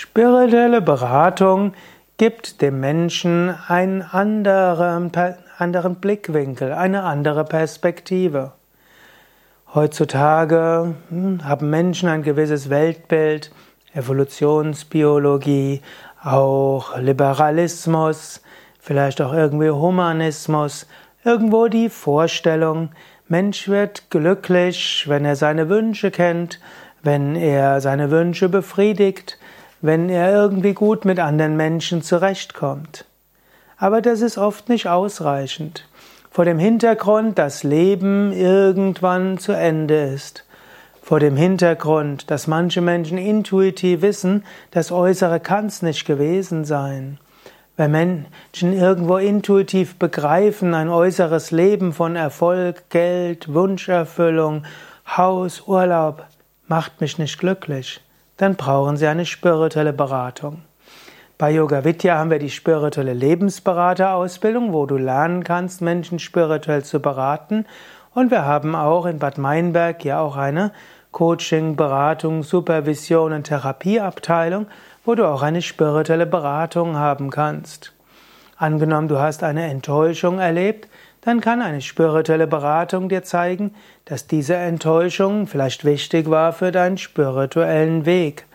Spirituelle Beratung gibt dem Menschen einen anderen, anderen Blickwinkel, eine andere Perspektive. Heutzutage hm, haben Menschen ein gewisses Weltbild, Evolutionsbiologie, auch Liberalismus, vielleicht auch irgendwie Humanismus, irgendwo die Vorstellung, Mensch wird glücklich, wenn er seine Wünsche kennt, wenn er seine Wünsche befriedigt, wenn er irgendwie gut mit anderen Menschen zurechtkommt. Aber das ist oft nicht ausreichend. Vor dem Hintergrund, dass Leben irgendwann zu Ende ist. Vor dem Hintergrund, dass manche Menschen intuitiv wissen, das Äußere kann's nicht gewesen sein. Wenn Menschen irgendwo intuitiv begreifen, ein äußeres Leben von Erfolg, Geld, Wunscherfüllung, Haus, Urlaub macht mich nicht glücklich, dann brauchen Sie eine spirituelle Beratung. Bei Yoga Vidya haben wir die spirituelle Lebensberaterausbildung, wo du lernen kannst, Menschen spirituell zu beraten. Und wir haben auch in Bad Meinberg ja auch eine Coaching, Beratung, Supervision und Therapieabteilung, wo du auch eine spirituelle Beratung haben kannst. Angenommen, du hast eine Enttäuschung erlebt, dann kann eine spirituelle Beratung dir zeigen, dass diese Enttäuschung vielleicht wichtig war für deinen spirituellen Weg.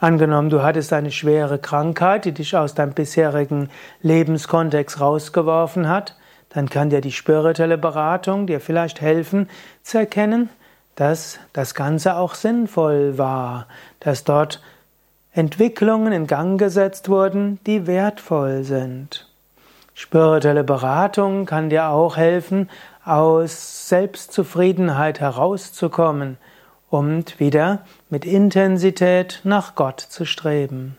Angenommen, du hattest eine schwere Krankheit, die dich aus deinem bisherigen Lebenskontext rausgeworfen hat, dann kann dir die spirituelle Beratung dir vielleicht helfen zu erkennen, dass das Ganze auch sinnvoll war, dass dort Entwicklungen in Gang gesetzt wurden, die wertvoll sind. Spirituelle Beratung kann dir auch helfen, aus Selbstzufriedenheit herauszukommen und wieder mit Intensität nach Gott zu streben.